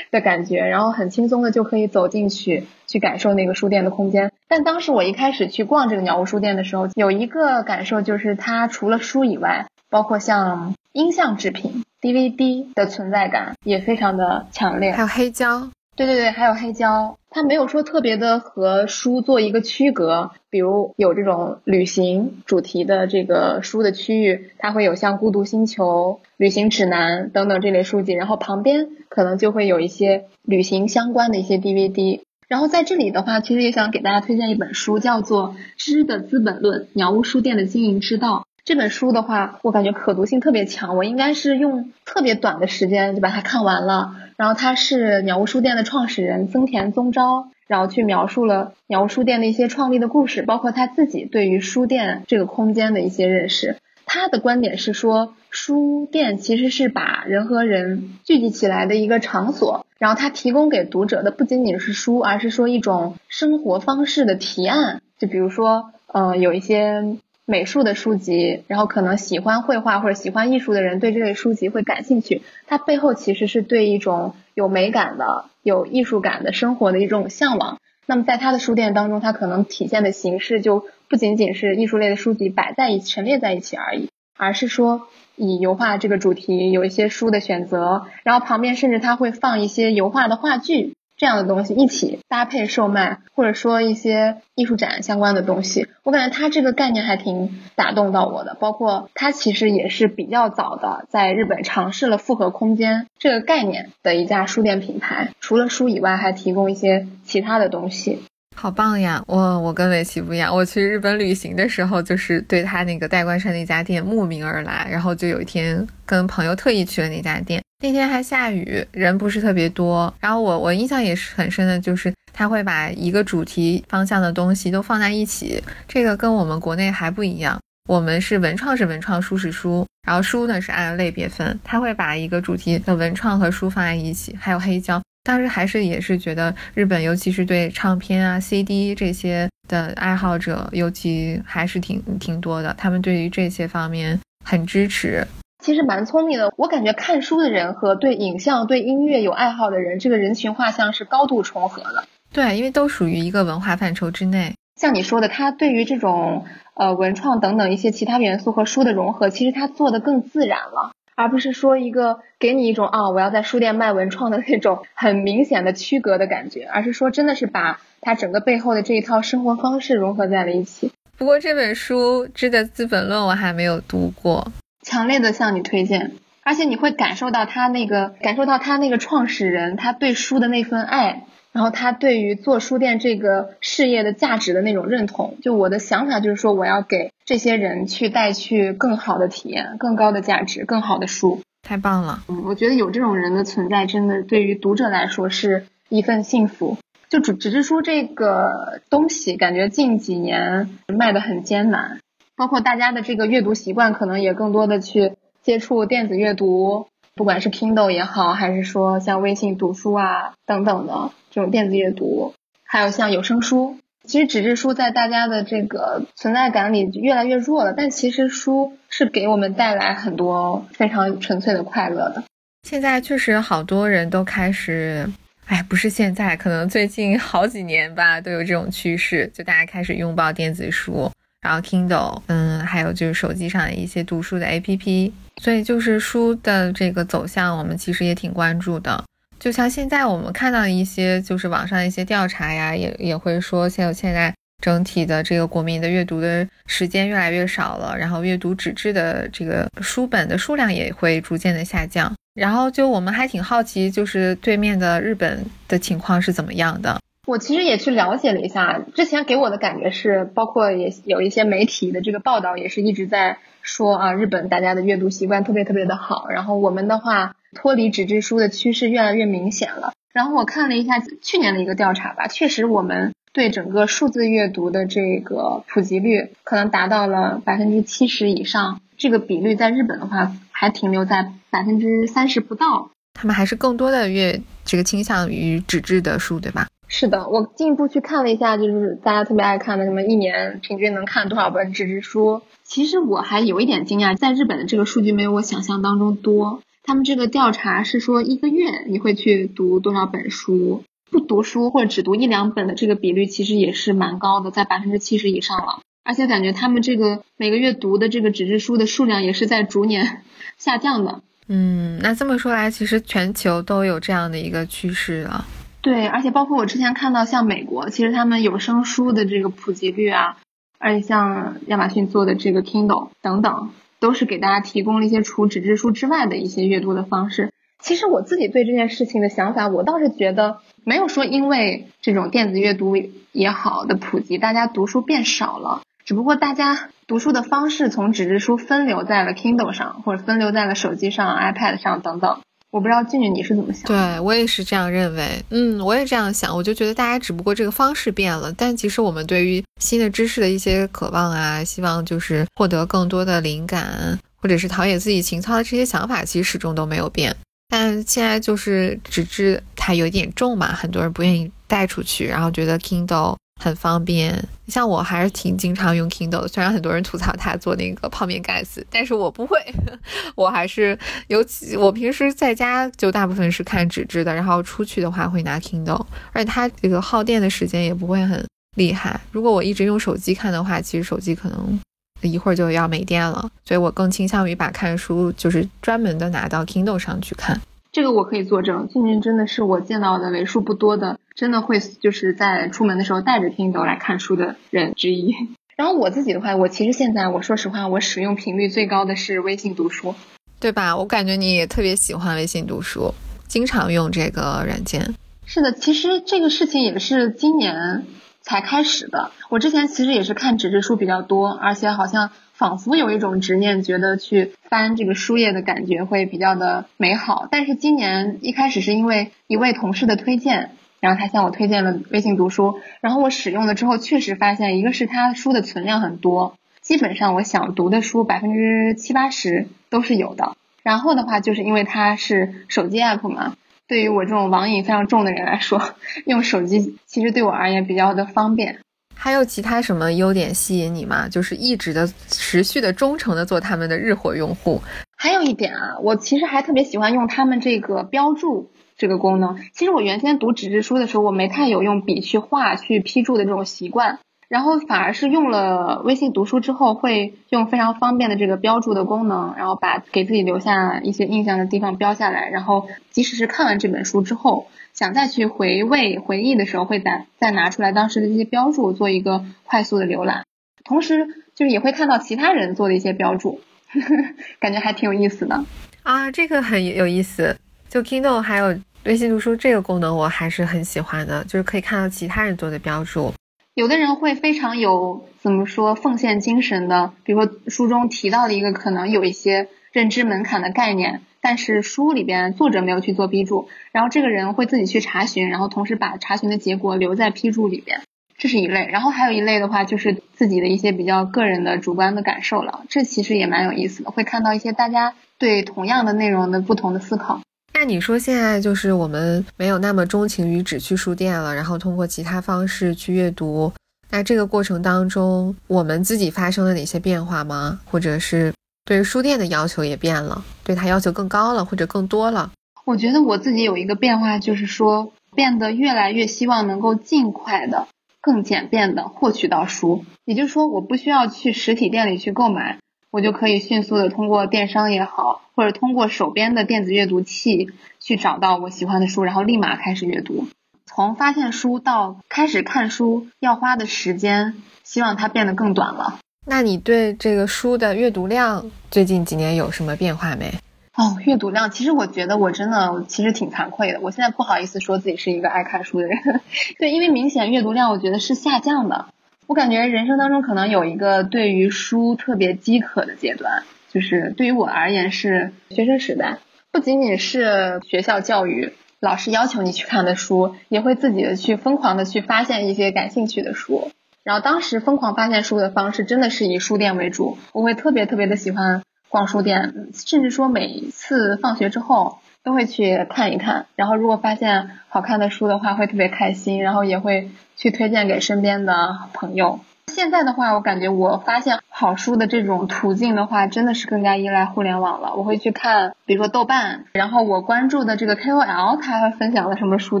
的感觉，然后很轻松的就可以走进去，去感受那个书店的空间。但当时我一开始去逛这个鸟屋书店的时候，有一个感受就是它除了书以外，包括像音像制品、DVD 的存在感也非常的强烈，
还有黑胶，
对对对，还有黑胶，它没有说特别的和书做一个区隔，比如有这种旅行主题的这个书的区域，它会有像《孤独星球》《旅行指南》等等这类书籍，然后旁边可能就会有一些旅行相关的一些 DVD，然后在这里的话，其实也想给大家推荐一本书，叫做《知的资本论：鸟屋书店的经营之道》。这本书的话，我感觉可读性特别强，我应该是用特别短的时间就把它看完了。然后他是鸟屋书店的创始人增田宗昭，然后去描述了鸟屋书店的一些创立的故事，包括他自己对于书店这个空间的一些认识。他的观点是说，书店其实是把人和人聚集起来的一个场所，然后他提供给读者的不仅仅是书，而是说一种生活方式的提案。就比如说，呃，有一些。美术的书籍，然后可能喜欢绘画或者喜欢艺术的人对这类书籍会感兴趣。它背后其实是对一种有美感的、有艺术感的生活的一种向往。那么在他的书店当中，它可能体现的形式就不仅仅是艺术类的书籍摆在一、陈列在一起而已，而是说以油画这个主题有一些书的选择，然后旁边甚至他会放一些油画的画具。这样的东西一起搭配售卖，或者说一些艺术展相关的东西，我感觉它这个概念还挺打动到我的。包括它其实也是比较早的在日本尝试了复合空间这个概念的一家书店品牌，除了书以外，还提供一些其他的东西。
好棒呀！我我跟伟奇不一样，我去日本旅行的时候，就是对他那个代官山那家店慕名而来，然后就有一天跟朋友特意去了那家店，那天还下雨，人不是特别多。然后我我印象也是很深的，就是他会把一个主题方向的东西都放在一起，这个跟我们国内还不一样。我们是文创是文创，书是书，然后书呢是按类别分，他会把一个主题的文创和书放在一起，还有黑胶。当时还是也是觉得日本，尤其是对唱片啊、CD 这些的爱好者，尤其还是挺挺多的。他们对于这些方面很支持，
其实蛮聪明的。我感觉看书的人和对影像、对音乐有爱好的人，这个人群画像是高度重合的。
对，因为都属于一个文化范畴之内。
像你说的，他对于这种呃文创等等一些其他元素和书的融合，其实他做的更自然了。而不是说一个给你一种啊，我要在书店卖文创的那种很明显的区隔的感觉，而是说真的是把它整个背后的这一套生活方式融合在了一起。
不过这本书《知的资本论》我还没有读过，
强烈的向你推荐，而且你会感受到他那个感受到他那个创始人他对书的那份爱。然后他对于做书店这个事业的价值的那种认同，就我的想法就是说，我要给这些人去带去更好的体验、更高的价值、更好的书。
太棒了，
嗯，我觉得有这种人的存在，真的对于读者来说是一份幸福。就纸纸质书这个东西，感觉近几年卖的很艰难，包括大家的这个阅读习惯，可能也更多的去接触电子阅读。不管是 Kindle 也好，还是说像微信读书啊等等的这种电子阅读，还有像有声书，其实纸质书在大家的这个存在感里越来越弱了。但其实书是给我们带来很多非常纯粹的快乐的。
现在确实好多人都开始，哎，不是现在，可能最近好几年吧，都有这种趋势，就大家开始拥抱电子书，然后 Kindle，嗯，还有就是手机上的一些读书的 APP。所以就是书的这个走向，我们其实也挺关注的。就像现在我们看到一些，就是网上一些调查呀，也也会说，现现在整体的这个国民的阅读的时间越来越少了，然后阅读纸质的这个书本的数量也会逐渐的下降。然后就我们还挺好奇，就是对面的日本的情况是怎么样的。
我其实也去了解了一下，之前给我的感觉是，包括也有一些媒体的这个报道，也是一直在。说啊，日本大家的阅读习惯特别特别的好，然后我们的话脱离纸质书的趋势越来越明显了。然后我看了一下去年的一个调查吧，确实我们对整个数字阅读的这个普及率可能达到了百分之七十以上，这个比率在日本的话还停留在百分之三十不到。
他们还是更多的阅这个倾向于纸质的书，对吧？
是的，我进一步去看了一下，就是大家特别爱看的什么一年平均能看多少本纸质书。其实我还有一点惊讶，在日本的这个数据没有我想象当中多。他们这个调查是说一个月你会去读多少本书，不读书或者只读一两本的这个比率其实也是蛮高的，在百分之七十以上了。而且感觉他们这个每个月读的这个纸质书的数量也是在逐年 下降的。
嗯，那这么说来，其实全球都有这样的一个趋势啊。
对，而且包括我之前看到像美国，其实他们有声书的这个普及率啊。而且像亚马逊做的这个 Kindle 等等，都是给大家提供了一些除纸质书之外的一些阅读的方式。其实我自己对这件事情的想法，我倒是觉得没有说因为这种电子阅读也好的普及，大家读书变少了。只不过大家读书的方式从纸质书分流在了 Kindle 上，或者分流在了手机上、iPad 上等等。我不知道静静你是怎么想？
对我也是这样认为，嗯，我也这样想。我就觉得大家只不过这个方式变了，但其实我们对于新的知识的一些渴望啊，希望就是获得更多的灵感，或者是陶冶自己情操的这些想法，其实始终都没有变。但现在就是纸质它有点重嘛，很多人不愿意带出去，然后觉得 Kindle。很方便，像我还是挺经常用 Kindle，的虽然很多人吐槽它做那个泡面盖子，但是我不会，我还是尤其我平时在家就大部分是看纸质的，然后出去的话会拿 Kindle，而且它这个耗电的时间也不会很厉害。如果我一直用手机看的话，其实手机可能一会儿就要没电了，所以我更倾向于把看书就是专门的拿到 Kindle 上去看。
这个我可以作证，静静真的是我见到的为数不多的真的会就是在出门的时候带着 Kindle 来看书的人之一。然后我自己的话，我其实现在我说实话，我使用频率最高的是微信读书，
对吧？我感觉你也特别喜欢微信读书，经常用这个软件。
是的，其实这个事情也是今年才开始的。我之前其实也是看纸质书比较多，而且好像。仿佛有一种执念，觉得去翻这个书页的感觉会比较的美好。但是今年一开始是因为一位同事的推荐，然后他向我推荐了微信读书，然后我使用了之后，确实发现一个是它书的存量很多，基本上我想读的书百分之七八十都是有的。然后的话，就是因为它是手机 app 嘛，对于我这种网瘾非常重的人来说，用手机其实对我而言比较的方便。
还有其他什么优点吸引你吗？就是一直的、持续的、忠诚的做他们的日活用户。
还有一点啊，我其实还特别喜欢用他们这个标注这个功能。其实我原先读纸质书的时候，我没太有用笔去画、去批注的这种习惯。然后反而是用了微信读书之后，会用非常方便的这个标注的功能，然后把给自己留下一些印象的地方标下来，然后即使是看完这本书之后，想再去回味回忆的时候，会再再拿出来当时的这些标注做一个快速的浏览，同时就是也会看到其他人做的一些标注，呵 呵感觉还挺有意思的
啊，这个很有意思。就 Kindle 还有微信读书这个功能，我还是很喜欢的，就是可以看到其他人做的标注。
有的人会非常有怎么说奉献精神的，比如说书中提到的一个可能有一些认知门槛的概念，但是书里边作者没有去做批注，然后这个人会自己去查询，然后同时把查询的结果留在批注里边，这是一类。然后还有一类的话就是自己的一些比较个人的主观的感受了，这其实也蛮有意思的，会看到一些大家对同样的内容的不同的思考。
那你说现在就是我们没有那么钟情于只去书店了，然后通过其他方式去阅读。那这个过程当中，我们自己发生了哪些变化吗？或者是对于书店的要求也变了，对它要求更高了，或者更多了？
我觉得我自己有一个变化，就是说变得越来越希望能够尽快的、更简便的获取到书。也就是说，我不需要去实体店里去购买。我就可以迅速的通过电商也好，或者通过手边的电子阅读器去找到我喜欢的书，然后立马开始阅读。从发现书到开始看书要花的时间，希望它变得更短了。
那你对这个书的阅读量最近几年有什么变化没？
哦，阅读量，其实我觉得我真的其实挺惭愧的。我现在不好意思说自己是一个爱看书的人，对，因为明显阅读量我觉得是下降的。我感觉人生当中可能有一个对于书特别饥渴的阶段，就是对于我而言是学生时代，不仅仅是学校教育，老师要求你去看的书，也会自己的去疯狂的去发现一些感兴趣的书。然后当时疯狂发现书的方式真的是以书店为主，我会特别特别的喜欢逛书店，甚至说每次放学之后都会去看一看。然后如果发现好看的书的话，会特别开心，然后也会。去推荐给身边的朋友。现在的话，我感觉我发现好书的这种途径的话，真的是更加依赖互联网了。我会去看，比如说豆瓣，然后我关注的这个 KOL 他会分享了什么书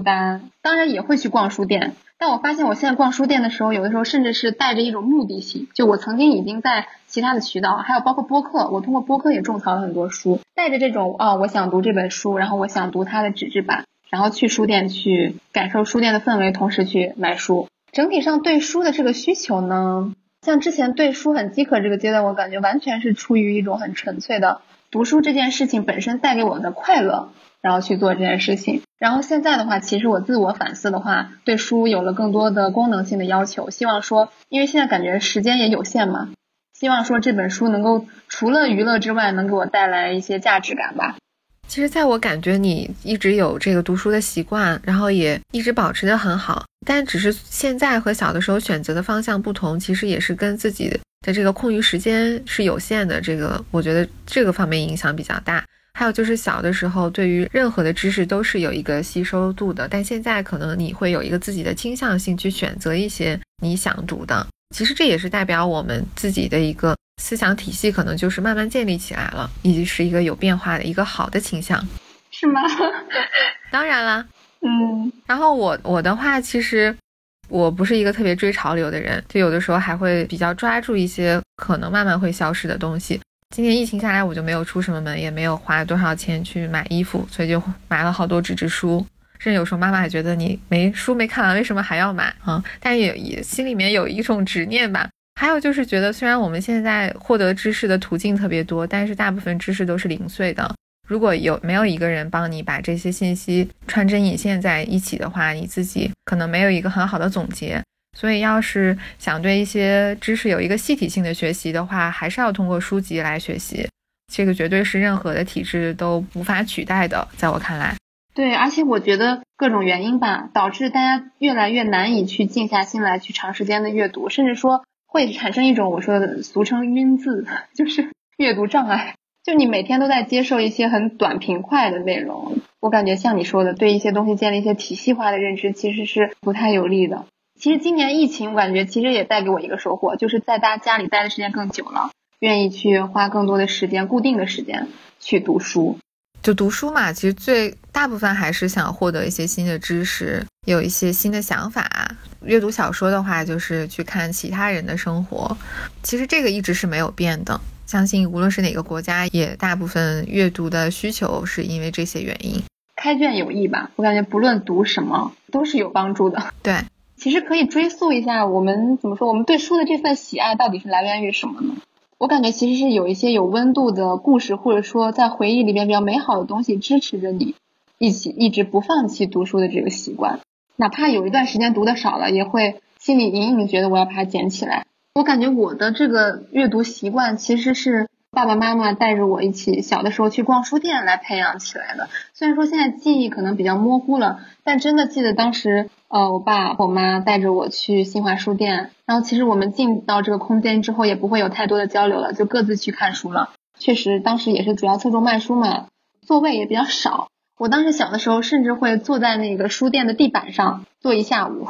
单，当然也会去逛书店。但我发现我现在逛书店的时候，有的时候甚至是带着一种目的性，就我曾经已经在其他的渠道，还有包括播客，我通过播客也种草了很多书，带着这种啊，我想读这本书，然后我想读它的纸质版。然后去书店去感受书店的氛围，同时去买书。整体上对书的这个需求呢，像之前对书很饥渴这个阶段，我感觉完全是出于一种很纯粹的读书这件事情本身带给我们的快乐，然后去做这件事情。然后现在的话，其实我自我反思的话，对书有了更多的功能性的要求，希望说，因为现在感觉时间也有限嘛，希望说这本书能够除了娱乐之外，能给我带来一些价值感吧。
其实，在我感觉你一直有这个读书的习惯，然后也一直保持得很好，但只是现在和小的时候选择的方向不同，其实也是跟自己的这个空余时间是有限的。这个我觉得这个方面影响比较大。还有就是小的时候，对于任何的知识都是有一个吸收度的，但现在可能你会有一个自己的倾向性去选择一些你想读的。其实这也是代表我们自己的一个。思想体系可能就是慢慢建立起来了，以及是一个有变化的一个好的倾向，
是吗？
当然啦，
嗯。
然后我我的话，其实我不是一个特别追潮流的人，就有的时候还会比较抓住一些可能慢慢会消失的东西。今年疫情下来，我就没有出什么门，也没有花多少钱去买衣服，所以就买了好多纸质书。甚至有时候妈妈还觉得你没书没看完，为什么还要买啊？但也也心里面有一种执念吧。还有就是觉得，虽然我们现在获得知识的途径特别多，但是大部分知识都是零碎的。如果有没有一个人帮你把这些信息穿针引线在一起的话，你自己可能没有一个很好的总结。所以，要是想对一些知识有一个系体性的学习的话，还是要通过书籍来学习。这个绝对是任何的体制都无法取代的，在我看来。
对，而且我觉得各种原因吧，导致大家越来越难以去静下心来去长时间的阅读，甚至说会产生一种我说的俗称晕字，就是阅读障碍。就你每天都在接受一些很短平快的内容，我感觉像你说的，对一些东西建立一些体系化的认知，其实是不太有利的。其实今年疫情，我感觉其实也带给我一个收获，就是在大家家里待的时间更久了，愿意去花更多的时间、固定的时间去读书。
就读书嘛，其实最大部分还是想获得一些新的知识，有一些新的想法。阅读小说的话，就是去看其他人的生活。其实这个一直是没有变的。相信无论是哪个国家，也大部分阅读的需求是因为这些原因。
开卷有益吧？我感觉不论读什么都是有帮助的。
对，
其实可以追溯一下，我们怎么说？我们对书的这份喜爱到底是来源于什么呢？我感觉其实是有一些有温度的故事，或者说在回忆里边比较美好的东西支持着你，一起一直不放弃读书的这个习惯。哪怕有一段时间读的少了，也会心里隐隐觉得我要把它捡起来。我感觉我的这个阅读习惯其实是爸爸妈妈带着我一起小的时候去逛书店来培养起来的。虽然说现在记忆可能比较模糊了，但真的记得当时，呃，我爸我妈带着我去新华书店，然后其实我们进到这个空间之后也不会有太多的交流了，就各自去看书了。确实，当时也是主要侧重卖书嘛，座位也比较少。我当时小的时候甚至会坐在那个书店的地板上坐一下午，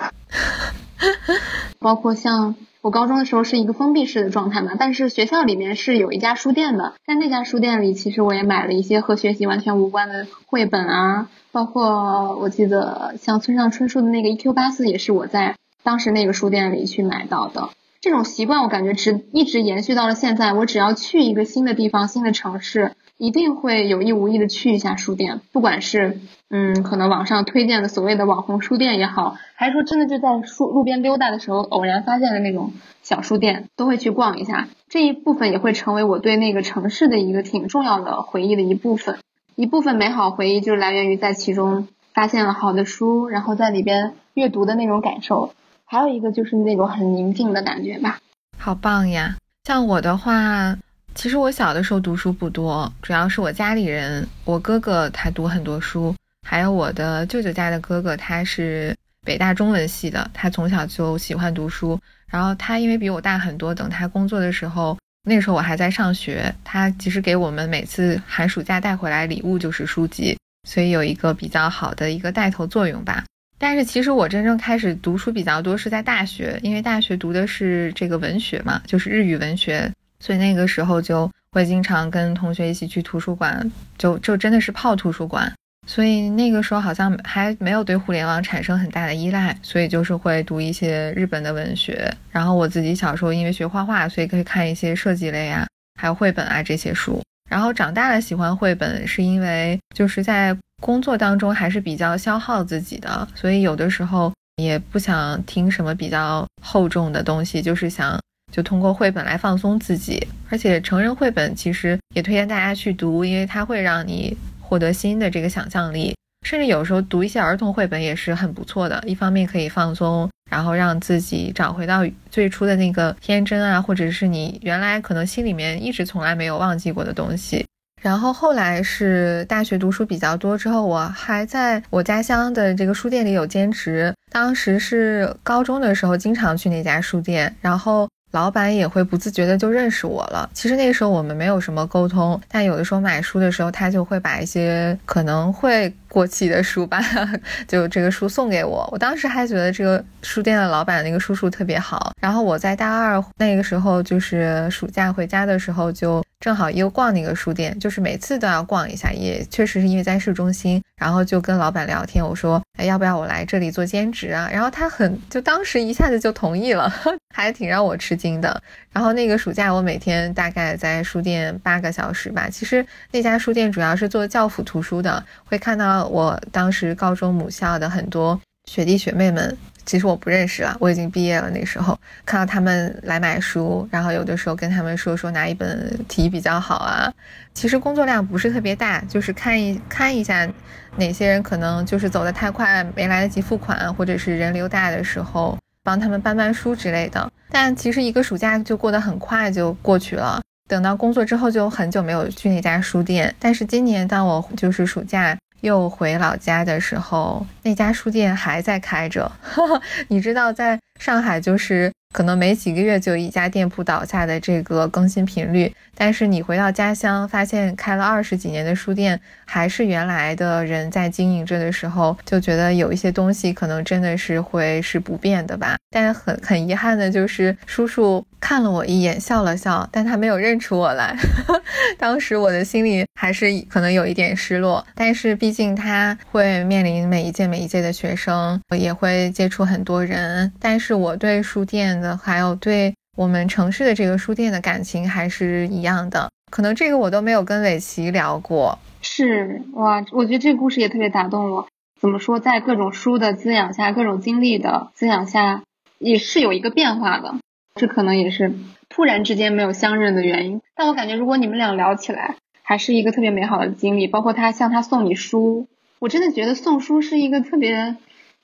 包括像。我高中的时候是一个封闭式的状态嘛，但是学校里面是有一家书店的，在那家书店里，其实我也买了一些和学习完全无关的绘本啊，包括我记得像村上春树的那个《E.Q. 八四》也是我在当时那个书店里去买到的。这种习惯我感觉直一直延续到了现在，我只要去一个新的地方、新的城市。一定会有意无意的去一下书店，不管是嗯，可能网上推荐的所谓的网红书店也好，还是说真的就在书路边溜达的时候偶然发现的那种小书店，都会去逛一下。这一部分也会成为我对那个城市的一个挺重要的回忆的一部分。一部分美好回忆就来源于在其中发现了好的书，然后在里边阅读的那种感受。还有一个就是那种很宁静的感觉吧。
好棒呀！像我的话。其实我小的时候读书不多，主要是我家里人，我哥哥他读很多书，还有我的舅舅家的哥哥，他是北大中文系的，他从小就喜欢读书。然后他因为比我大很多，等他工作的时候，那时候我还在上学，他其实给我们每次寒暑假带回来礼物就是书籍，所以有一个比较好的一个带头作用吧。但是其实我真正开始读书比较多是在大学，因为大学读的是这个文学嘛，就是日语文学。所以那个时候就会经常跟同学一起去图书馆，就就真的是泡图书馆。所以那个时候好像还没有对互联网产生很大的依赖，所以就是会读一些日本的文学。然后我自己小时候因为学画画，所以可以看一些设计类啊，还有绘本啊这些书。然后长大了喜欢绘本，是因为就是在工作当中还是比较消耗自己的，所以有的时候也不想听什么比较厚重的东西，就是想。就通过绘本来放松自己，而且成人绘本其实也推荐大家去读，因为它会让你获得新的这个想象力，甚至有时候读一些儿童绘本也是很不错的。一方面可以放松，然后让自己找回到最初的那个天真啊，或者是你原来可能心里面一直从来没有忘记过的东西。然后后来是大学读书比较多之后，我还在我家乡的这个书店里有兼职，当时是高中的时候经常去那家书店，然后。老板也会不自觉的就认识我了。其实那个时候我们没有什么沟通，但有的时候买书的时候，他就会把一些可能会过期的书吧，就这个书送给我。我当时还觉得这个书店的老板那个叔叔特别好。然后我在大二那个时候，就是暑假回家的时候，就正好又逛那个书店，就是每次都要逛一下，也确实是因为在市中心，然后就跟老板聊天，我说，哎，要不要我来这里做兼职啊？然后他很就当时一下子就同意了，还挺让我吃惊的。然后那个暑假我每天大概在书店八个小时吧，其实那家书店主要是做教辅图书的，会看到我当时高中母校的很多学弟学妹们。其实我不认识了，我已经毕业了。那时候看到他们来买书，然后有的时候跟他们说说哪一本题比较好啊。其实工作量不是特别大，就是看一看一下哪些人可能就是走得太快没来得及付款，或者是人流大的时候帮他们搬搬书之类的。但其实一个暑假就过得很快就过去了。等到工作之后就很久没有去那家书店。但是今年当我就是暑假。又回老家的时候，那家书店还在开着。你知道，在上海就是。可能没几个月就一家店铺倒下的这个更新频率，但是你回到家乡，发现开了二十几年的书店还是原来的人在经营着的时候，就觉得有一些东西可能真的是会是不变的吧。但很很遗憾的就是，叔叔看了我一眼，笑了笑，但他没有认出我来。当时我的心里还是可能有一点失落，但是毕竟他会面临每一届每一届的学生，也会接触很多人，但是我对书店的。还有对我们城市的这个书店的感情还是一样的，可能这个我都没有跟伟奇聊过。
是哇，我觉得这个故事也特别打动我。怎么说，在各种书的滋养下，各种经历的滋养下，也是有一个变化的。这可能也是突然之间没有相认的原因。但我感觉，如果你们俩聊起来，还是一个特别美好的经历。包括他向他送你书，我真的觉得送书是一个特别，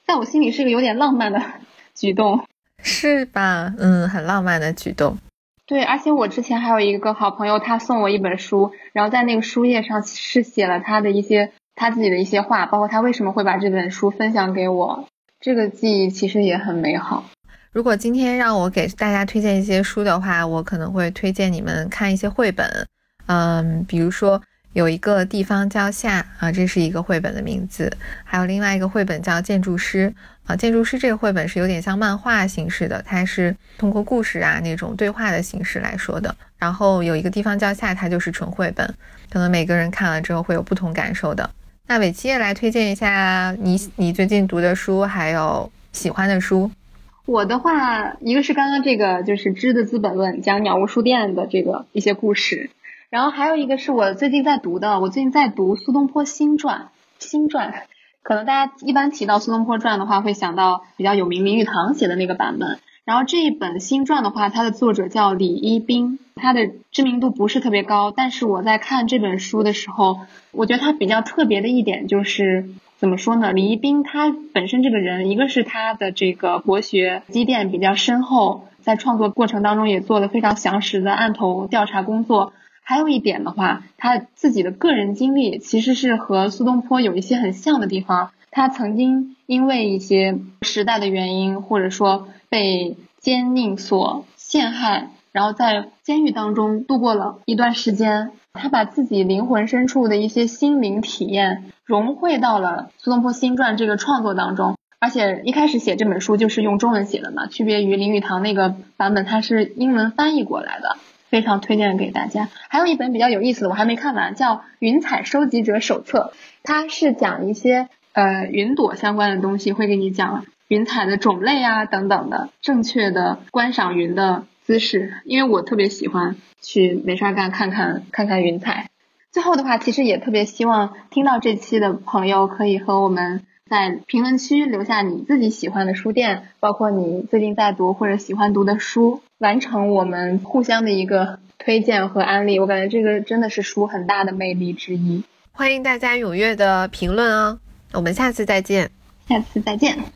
在我心里是一个有点浪漫的 举动。
是吧？嗯，很浪漫的举动。
对，而且我之前还有一个好朋友，他送我一本书，然后在那个书页上是写了他的一些他自己的一些话，包括他为什么会把这本书分享给我。这个记忆其实也很美好。
如果今天让我给大家推荐一些书的话，我可能会推荐你们看一些绘本。嗯，比如说。有一个地方叫夏啊，这是一个绘本的名字。还有另外一个绘本叫《建筑师》啊，《建筑师》这个绘本是有点像漫画形式的，它是通过故事啊那种对话的形式来说的。然后有一个地方叫夏，它就是纯绘本，可能每个人看了之后会有不同感受的。那伟七也来推荐一下你你最近读的书，还有喜欢的书。
我的话，一个是刚刚这个就是《知的资本论》，讲鸟屋书店的这个一些故事。然后还有一个是我最近在读的，我最近在读苏东坡新传。新传，可能大家一般提到苏东坡传的话，会想到比较有名林语堂写的那个版本。然后这一本新传的话，它的作者叫李一冰，他的知名度不是特别高。但是我在看这本书的时候，我觉得他比较特别的一点就是怎么说呢？李一冰他本身这个人，一个是他的这个博学积淀比较深厚，在创作过程当中也做了非常详实的案头调查工作。还有一点的话，他自己的个人经历其实是和苏东坡有一些很像的地方。他曾经因为一些时代的原因，或者说被奸佞所陷害，然后在监狱当中度过了一段时间。他把自己灵魂深处的一些心灵体验融汇到了《苏东坡新传》这个创作当中。而且一开始写这本书就是用中文写的嘛，区别于林语堂那个版本，它是英文翻译过来的。非常推荐给大家。还有一本比较有意思的，我还没看完，叫《云彩收集者手册》，它是讲一些呃云朵相关的东西，会给你讲云彩的种类啊等等的，正确的观赏云的姿势。因为我特别喜欢去没事儿干看看看看云彩。最后的话，其实也特别希望听到这期的朋友可以和我们在评论区留下你自己喜欢的书店，包括你最近在读或者喜欢读的书。完成我们互相的一个推荐和安利，我感觉这个真的是书很大的魅力之一。
欢迎大家踊跃的评论哦，我们下次再见，
下次再见。